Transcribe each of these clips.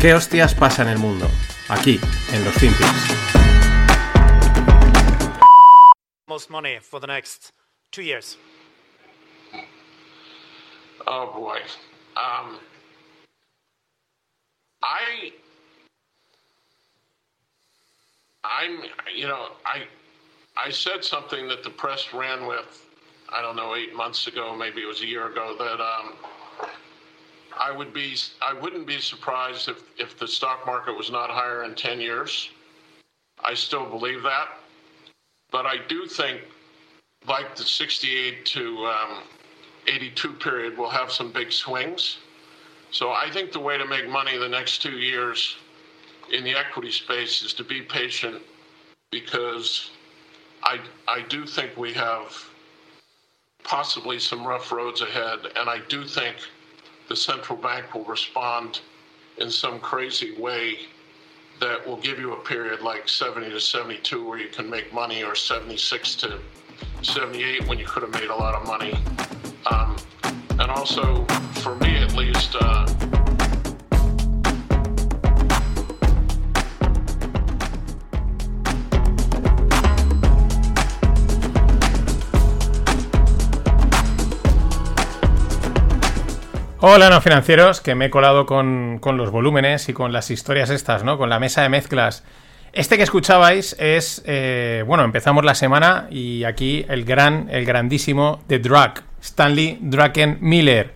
¿Qué hostias pasa en el mundo? Aquí, en los Finpics. most money for the next two years? Oh boy. Um, I, I'm, you know, I, I said something that the press ran with. I don't know, eight months ago, maybe it was a year ago, that um, I would be, I wouldn't be surprised if, if the stock market was not higher in 10 years. I still believe that. But I do think, like the 68 to um, 82 period, we'll have some big swings. So I think the way to make money the next two years in the equity space is to be patient because I, I do think we have possibly some rough roads ahead. And I do think the central bank will respond in some crazy way that will give you a period like 70 to 72 where you can make money or 76 to 78 when you could have made a lot of money. Um, and also, for me at least, uh, Hola, no financieros, que me he colado con, con, los volúmenes y con las historias estas, ¿no? Con la mesa de mezclas. Este que escuchabais es, eh, bueno, empezamos la semana y aquí el gran, el grandísimo The Drug, Stanley Draken Miller.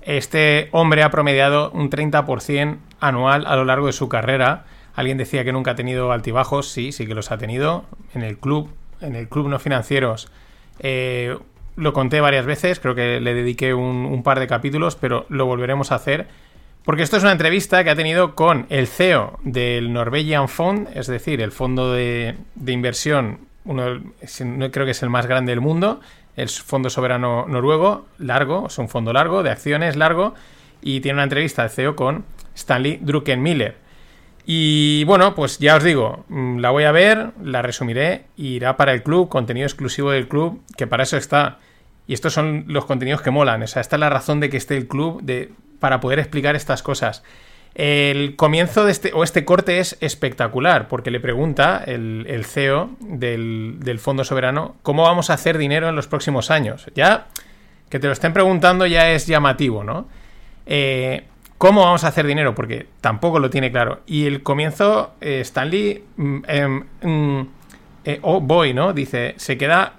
Este hombre ha promediado un 30% anual a lo largo de su carrera. Alguien decía que nunca ha tenido altibajos, sí, sí que los ha tenido. En el club, en el club no financieros, eh, lo conté varias veces, creo que le dediqué un, par de capítulos, pero lo volveremos a hacer. Porque esto es una entrevista que ha tenido con el CEO del Norwegian Fund, es decir, el fondo de, inversión, uno, creo que es el más grande del mundo, el Fondo Soberano Noruego, largo, es un fondo largo, de acciones largo, y tiene una entrevista de CEO con Stanley Druckenmiller. Y bueno, pues ya os digo, la voy a ver, la resumiré, irá para el club, contenido exclusivo del club, que para eso está. Y estos son los contenidos que molan. O sea, esta es la razón de que esté el club de, para poder explicar estas cosas. El comienzo de este, o este corte es espectacular, porque le pregunta el, el CEO del, del, Fondo Soberano cómo vamos a hacer dinero en los próximos años. Ya que te lo estén preguntando ya es llamativo, ¿no? Eh, ¿Cómo vamos a hacer dinero? Porque tampoco lo tiene claro. Y el comienzo, eh, Stanley, eh, eh, oh boy, ¿no? Dice, se queda,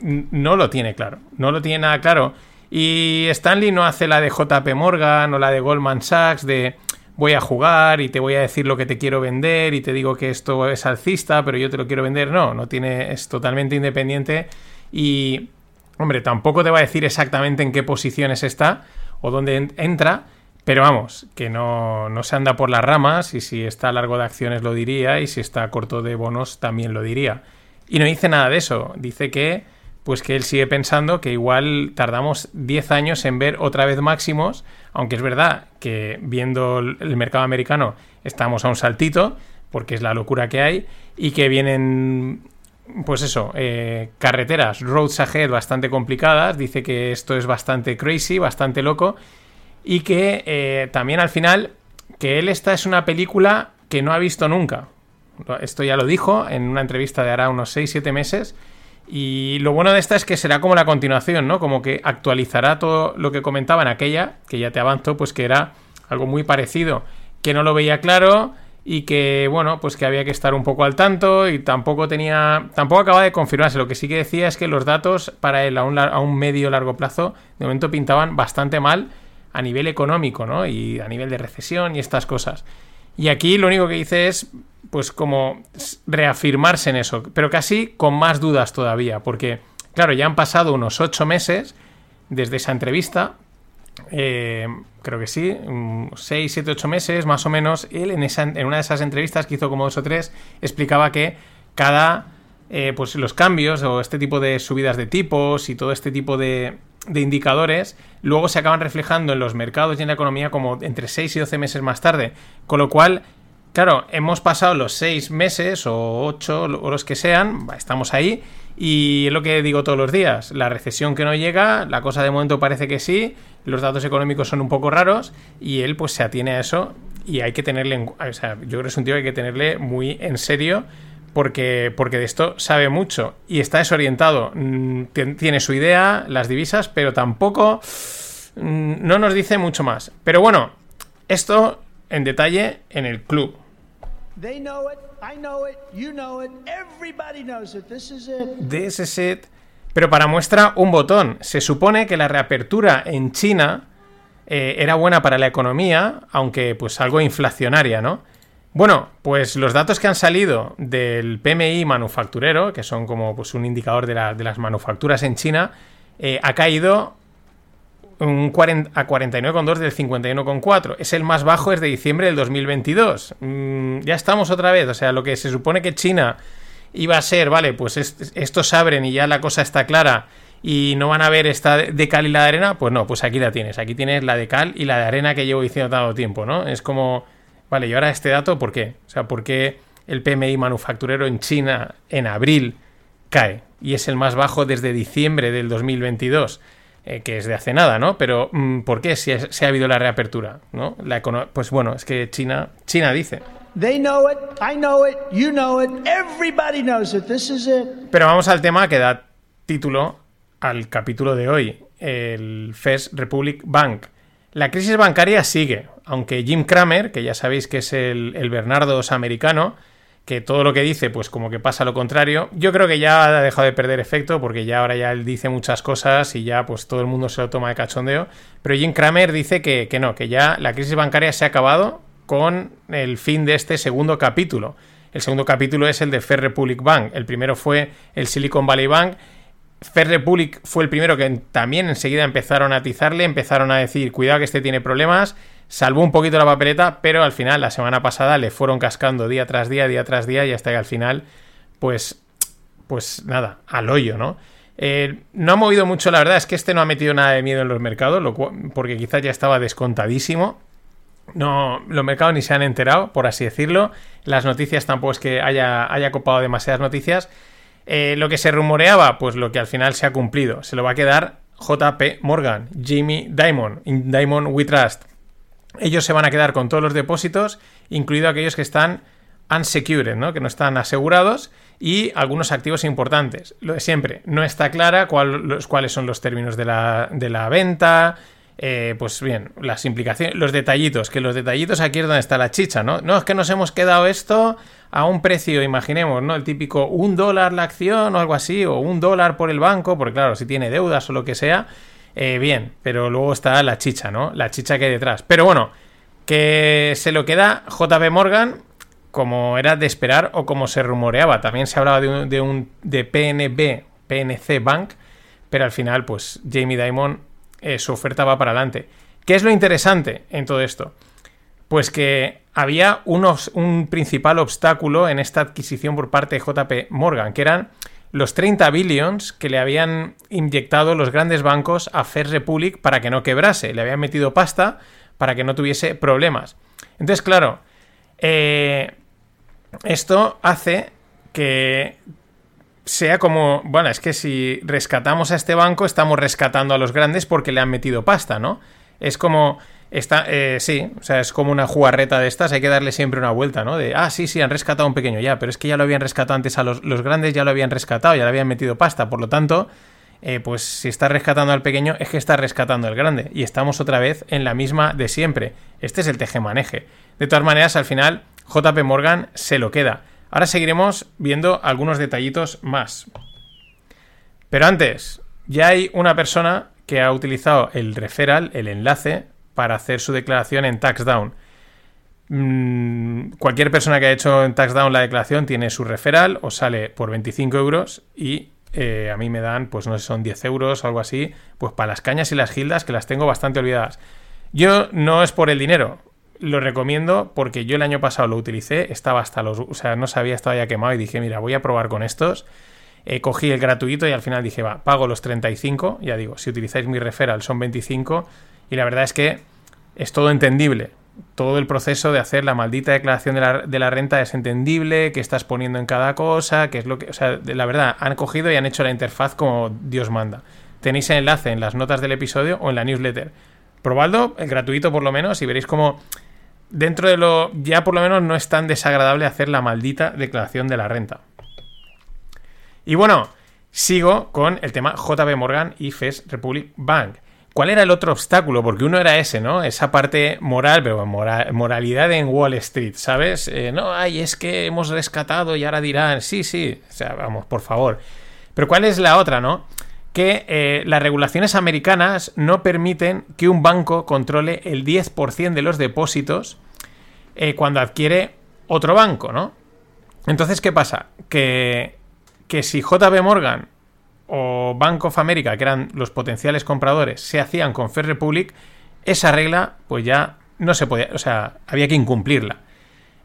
no lo tiene claro, no lo tiene nada claro. Y Stanley no hace la de JP Morgan o la de Goldman Sachs de voy a jugar y te voy a decir lo que te quiero vender y te digo que esto es alcista, pero yo te lo quiero vender. No, no tiene, es totalmente independiente y, hombre, tampoco te va a decir exactamente en qué posiciones está o dónde entra, pero vamos, que no, no, se anda por las ramas y si está largo de acciones lo diría y si está corto de bonos también lo diría. Y no dice nada de eso, dice que pues que él sigue pensando que igual tardamos 10 años en ver otra vez máximos, aunque es verdad que viendo el mercado americano estamos a un saltito, porque es la locura que hay, y que vienen pues eso, eh, carreteras, roads ahead bastante complicadas, dice que esto es bastante crazy, bastante loco, y que eh, también al final, que él esta es una película que no ha visto nunca. Esto ya lo dijo en una entrevista de hará unos 6-7 meses. Y lo bueno de esta es que será como la continuación, ¿no? Como que actualizará todo lo que comentaba en aquella, que ya te avanzo, pues que era algo muy parecido, que no lo veía claro y que, bueno, pues que había que estar un poco al tanto y tampoco tenía, tampoco acaba de confirmarse. Lo que sí que decía es que los datos para él a un, a un medio largo plazo de momento pintaban bastante mal a nivel económico, ¿no? Y a nivel de recesión y estas cosas. Y aquí lo único que dice es, pues, como reafirmarse en eso, pero casi con más dudas todavía, porque, claro, ya han pasado unos ocho meses desde esa entrevista, eh, creo que sí, seis, siete, ocho meses más o menos, él en, esa, en una de esas entrevistas que hizo como dos o tres, explicaba que cada, eh, pues los cambios o este tipo de subidas de tipos y todo este tipo de, de indicadores luego se acaban reflejando en los mercados y en la economía como entre 6 y 12 meses más tarde. Con lo cual, claro, hemos pasado los 6 meses o 8 o los que sean, estamos ahí y es lo que digo todos los días, la recesión que no llega, la cosa de momento parece que sí, los datos económicos son un poco raros y él pues se atiene a eso y hay que tenerle, en- o sea, yo creo que es un tío que hay que tenerle muy en serio porque, porque de esto sabe mucho y está desorientado. Mm, tien- Tiene su idea, las divisas, pero tampoco mm, no nos dice mucho más. Pero bueno, esto en detalle en el club. They know it. I know it. You know it. Everybody knows it. This is it. Pero para muestra un botón. Se supone que la reapertura en China eh, era buena para la economía, aunque pues algo inflacionaria, ¿no? Bueno, pues los datos que han salido del PMI manufacturero, que son como pues, un indicador de, la- de las manufacturas en China, eh, ha caído un 40 a 49,2 del 51,4. Es el más bajo desde diciembre del 2022. Mm, ya estamos otra vez. O sea, lo que se supone que China iba a ser, vale, pues es- estos abren y ya la cosa está clara y no van a ver esta de cal y la de arena, pues no, pues aquí la tienes. Aquí tienes la de cal y la de arena que llevo diciendo tanto tiempo, ¿no? Es como, vale, y ahora este dato, ¿por qué? O sea, ¿por qué el PMI manufacturero en China en abril cae? Y es el más bajo desde diciembre del 2022 eh, que es de hace nada, ¿no? Pero mm, ¿por qué si, es- si ha habido la reapertura? ¿no? La pues bueno, es que China, China dice. Pero vamos al tema que da título al capítulo de hoy, el First Republic Bank. La crisis bancaria sigue, aunque Jim Cramer, que ya sabéis que es el, el Bernardos americano, que todo lo que dice, pues como que pasa lo contrario, yo creo que ya ha dejado de perder efecto, porque ya ahora ya él dice muchas cosas y ya pues todo el mundo se lo toma de cachondeo, pero Jim Cramer dice que, que no, que ya la crisis bancaria se ha acabado con el fin de este segundo capítulo. El segundo capítulo es el de Fair Republic Bank. El primero fue el Silicon Valley Bank. Fair Republic fue el primero que también enseguida empezaron a atizarle, empezaron a decir, cuidado que este tiene problemas, salvó un poquito la papeleta, pero al final, la semana pasada, le fueron cascando día tras día, día tras día, y hasta que al final, pues, pues nada, al hoyo, ¿no? Eh, no ha movido mucho, la verdad es que este no ha metido nada de miedo en los mercados, porque quizás ya estaba descontadísimo. No, los mercados ni se han enterado, por así decirlo. Las noticias tampoco es que haya, haya copado demasiadas noticias. Eh, lo que se rumoreaba, pues lo que al final se ha cumplido. Se lo va a quedar JP Morgan, Jimmy Dimon, in Diamond We Trust. Ellos se van a quedar con todos los depósitos, incluido aquellos que están unsecured, ¿no? que no están asegurados, y algunos activos importantes. Lo de siempre, no está clara los, cuáles son los términos de la, de la venta, eh, pues bien, las implicaciones, los detallitos, que los detallitos aquí es donde está la chicha, ¿no? No, es que nos hemos quedado esto a un precio, imaginemos, ¿no? El típico un dólar la acción o algo así, o un dólar por el banco, porque claro, si tiene deudas o lo que sea, eh, bien, pero luego está la chicha, ¿no? La chicha que hay detrás. Pero bueno, que se lo queda JP Morgan como era de esperar o como se rumoreaba. También se hablaba de un, de, un- de PNB, PNC Bank, pero al final, pues Jamie Dimon, eh, su oferta va para adelante. ¿Qué es lo interesante en todo esto? Pues que había unos, un principal obstáculo en esta adquisición por parte de JP Morgan, que eran los 30 billions que le habían inyectado los grandes bancos a First Republic para que no quebrase. Le habían metido pasta para que no tuviese problemas. Entonces, claro, eh, esto hace que sea como, bueno, es que si rescatamos a este banco, estamos rescatando a los grandes porque le han metido pasta, ¿no? Es como, está, eh, sí, o sea, es como una jugarreta de estas, hay que darle siempre una vuelta, ¿no? De, ah, sí, sí, han rescatado a un pequeño ya, pero es que ya lo habían rescatado antes a los, grandes, ya lo habían rescatado, ya le habían metido pasta, por lo tanto, eh, pues si estás rescatando al pequeño, es que estás rescatando al grande, y estamos otra vez en la misma de siempre. Este es el tejemaneje. De todas maneras, al final, JP Morgan se lo queda. Ahora seguiremos viendo algunos detallitos más. Pero antes, ya hay una persona que ha utilizado el referral, el enlace, para hacer su declaración en TaxDown. Mm, cualquier persona que ha hecho en TaxDown la declaración tiene su referral, os sale por 25 euros y eh, a mí me dan, pues no sé, son 10 euros o algo así, pues para las cañas y las gildas que las tengo bastante olvidadas. Yo no es por el dinero, lo recomiendo porque yo el año pasado lo utilicé, estaba hasta los, o sea, no sabía, estaba ya quemado y dije, mira, voy a probar con estos. Eh, cogí el gratuito y al final dije, va, pago los 35, ya digo, si utilizáis mi referral son 25 y la verdad es que es todo entendible. Todo el proceso de hacer la maldita declaración de la, de la renta es entendible, que estás poniendo en cada cosa, que es lo que... O sea, la verdad, han cogido y han hecho la interfaz como Dios manda. Tenéis el enlace en las notas del episodio o en la newsletter. Probadlo, el gratuito por lo menos, y veréis cómo dentro de lo ya por lo menos no es tan desagradable hacer la maldita declaración de la renta. Y bueno, sigo con el tema JB Morgan y First Republic Bank. ¿Cuál era el otro obstáculo? Porque uno era ese, ¿no? Esa parte moral, pero moralidad en Wall Street, ¿sabes? Eh, no, ay, es que hemos rescatado y ahora dirán, sí, sí, o sea, vamos, por favor. Pero ¿cuál es la otra, no? Que eh, las regulaciones americanas no permiten que un banco controle el 10% de los depósitos eh, cuando adquiere otro banco, ¿no? Entonces, ¿qué pasa? Que, que si JB Morgan o Bank of America, que eran los potenciales compradores, se hacían con Fair Republic, esa regla pues ya no se podía, o sea, había que incumplirla.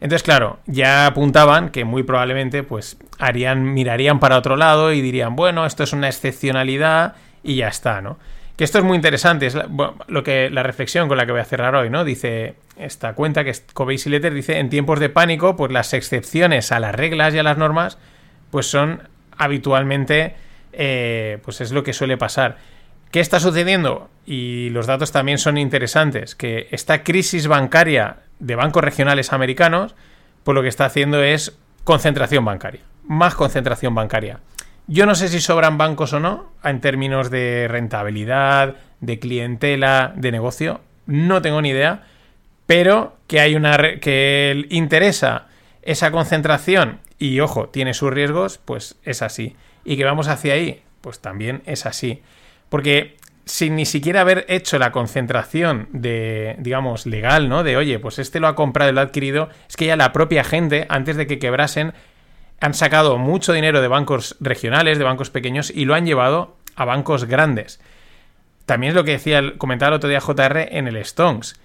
Entonces, claro, ya apuntaban que muy probablemente pues harían, mirarían para otro lado y dirían, bueno, esto es una excepcionalidad y ya está, ¿no? Que esto es muy interesante, es la, lo que, la reflexión con la que voy a cerrar hoy, ¿no? Dice esta cuenta que es Covey Letter, dice, en tiempos de pánico, pues las excepciones a las reglas y a las normas, pues son habitualmente eh, pues es lo que suele pasar. ¿Qué está sucediendo? Y los datos también son interesantes, que esta crisis bancaria de bancos regionales americanos, pues lo que está haciendo es concentración bancaria, más concentración bancaria. Yo no sé si sobran bancos o no en términos de rentabilidad, de clientela, de negocio, no tengo ni idea, pero que hay una que interesa esa concentración y ojo, tiene sus riesgos, pues es así y que vamos hacia ahí, pues también es así. Porque sin ni siquiera haber hecho la concentración de, digamos, legal, ¿no? De, oye, pues este lo ha comprado y lo ha adquirido, es que ya la propia gente, antes de que quebrasen, han sacado mucho dinero de bancos regionales, de bancos pequeños, y lo han llevado a bancos grandes. También es lo que decía, comentaba el otro día JR en el Stonks.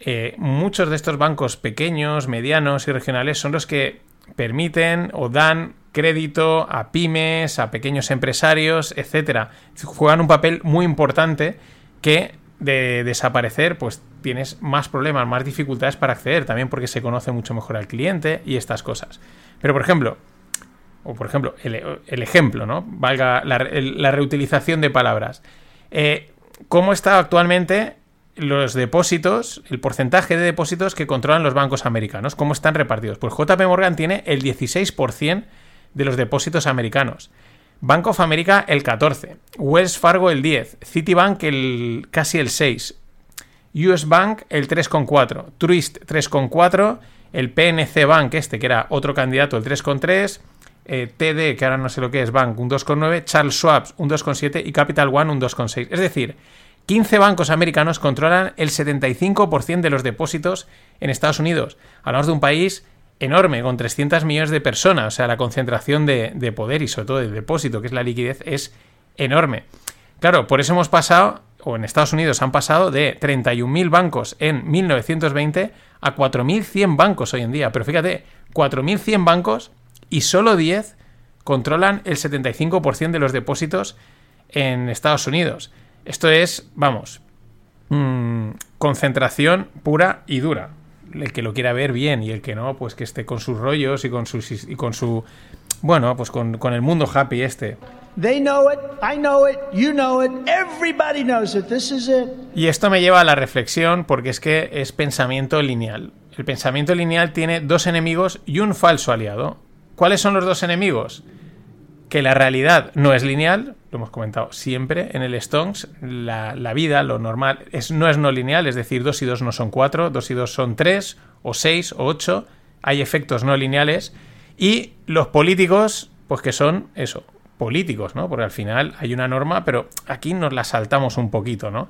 Eh, muchos de estos bancos pequeños, medianos y regionales son los que permiten o dan crédito a pymes, a pequeños empresarios, etcétera. Juegan un papel muy importante que de desaparecer, pues tienes más problemas, más dificultades para acceder, también porque se conoce mucho mejor al cliente y estas cosas. Pero, por ejemplo, o por ejemplo, el, ejemplo, ¿no? Valga la, reutilización de palabras. Eh, ¿Cómo está actualmente los depósitos, el porcentaje de depósitos que controlan los bancos americanos? ¿Cómo están repartidos? Pues JP Morgan tiene el 16% de los depósitos americanos. Bank of America el 14, Wells Fargo el 10, Citibank el casi el 6, US Bank el 3,4, Truist 3,4, el PNC Bank este que era otro candidato el 3,3, eh, TD que ahora no sé lo que es Bank un 2,9, Charles Schwab un 2,7 y Capital One un 2,6. Es decir, 15 bancos americanos controlan el 75% de los depósitos en Estados Unidos. Hablamos de un país enorme, con 300 millones de personas. O sea, la concentración de, poder y sobre todo de depósito, que es la liquidez, es enorme. Claro, por eso hemos pasado, o en Estados Unidos han pasado de 31.000 bancos en 1920 a 4.100 bancos hoy en día. Pero fíjate, 4.100 bancos y solo 10 controlan el 75% de los depósitos en Estados Unidos. Esto es, vamos, mm, concentración pura y dura el que lo quiera ver bien y el que no, pues que esté con sus rollos y con, sus, y con su... Bueno, pues con, el mundo happy este. Y esto me lleva a la reflexión porque es que es pensamiento lineal. El pensamiento lineal tiene dos enemigos y un falso aliado. ¿Cuáles son los dos enemigos? Que la realidad no es lineal, lo hemos comentado siempre en el Stones, la, vida, lo normal, es, no es no lineal, es decir, 2 y 2 no son 4, 2 y 2 son 3, o 6, o 8, hay efectos no lineales, y los políticos, pues que son eso, políticos, ¿no? Porque al final hay una norma, pero aquí nos la saltamos un poquito, ¿no?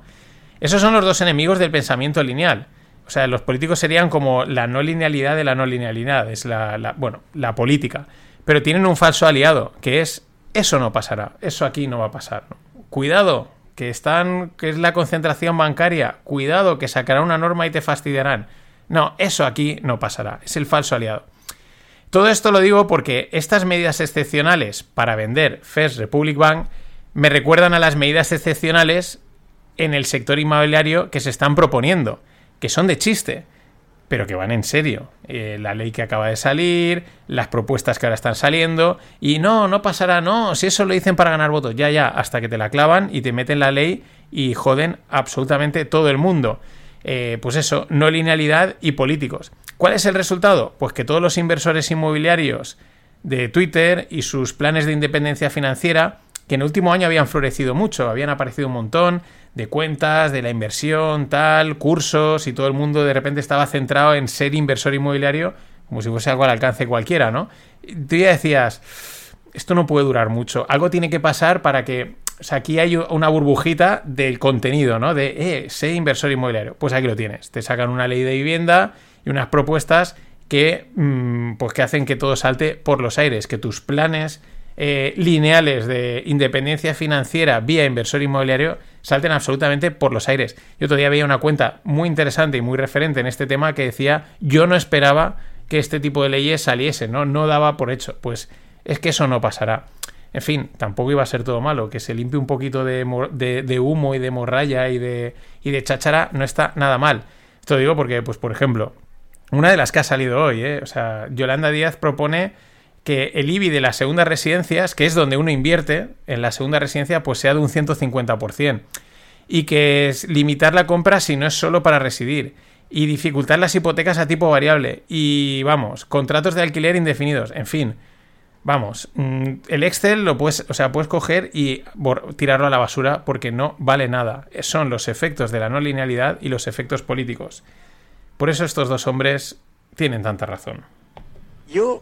Esos son los dos enemigos del pensamiento lineal. O sea, los políticos serían como la no linealidad de la no linealidad, es la, bueno, la política. Pero tienen un falso aliado, que es eso no pasará, eso aquí no va a pasar. Cuidado, que están, que es la concentración bancaria, cuidado, que sacará una norma y te fastidiarán. No, eso aquí no pasará, es el falso aliado. Todo esto lo digo porque estas medidas excepcionales para vender First Republic Bank me recuerdan a las medidas excepcionales en el sector inmobiliario que se están proponiendo, que son de chiste pero que van en serio. Eh, la ley que acaba de salir, las propuestas que ahora están saliendo, y no, no pasará, no, si eso lo dicen para ganar votos, ya, ya, hasta que te la clavan y te meten la ley y joden absolutamente todo el mundo. eh, pues eso, no linealidad y políticos. ¿Cuál es el resultado? Pues que todos los inversores inmobiliarios de Twitter y sus planes de independencia financiera, que en el último año habían florecido mucho, habían aparecido un montón de cuentas, de la inversión, tal, cursos, y todo el mundo de repente estaba centrado en ser inversor inmobiliario como si fuese algo al alcance cualquiera, ¿no? Tú ya decías, esto no puede durar mucho, algo tiene que pasar para que o sea, aquí hay una burbujita del contenido, ¿no? De, eh, sé inversor inmobiliario. Pues aquí lo tienes. Te sacan una ley de vivienda y unas propuestas que, mm, pues que hacen que todo salte por los aires, que tus planes eh, lineales de independencia financiera vía inversor inmobiliario salten absolutamente por los aires. Yo otro día veía una cuenta muy interesante y muy referente en este tema que decía, yo no esperaba que este tipo de leyes saliesen, ¿no? No daba por hecho. Pues es que eso no pasará. En fin, tampoco iba a ser todo malo. Que se limpie un poquito de, humo y de morralla y de, y de cháchara no está nada mal. Esto digo porque, pues, por ejemplo, una de las que ha salido hoy, ¿eh? o sea, Yolanda Díaz propone que el IBI de las segundas residencias, que es donde uno invierte en la segunda residencia, pues sea de un 150%. Y que es limitar la compra si no es solo para residir. Y dificultar las hipotecas a tipo variable. Y vamos, contratos de alquiler indefinidos. En fin, Vamos, mm, el Excel lo puedes, o sea, puedes coger y tirarlo a la basura porque no vale nada. Son los efectos de la no linealidad y los efectos políticos. Por eso estos dos hombres tienen tanta razón. Yo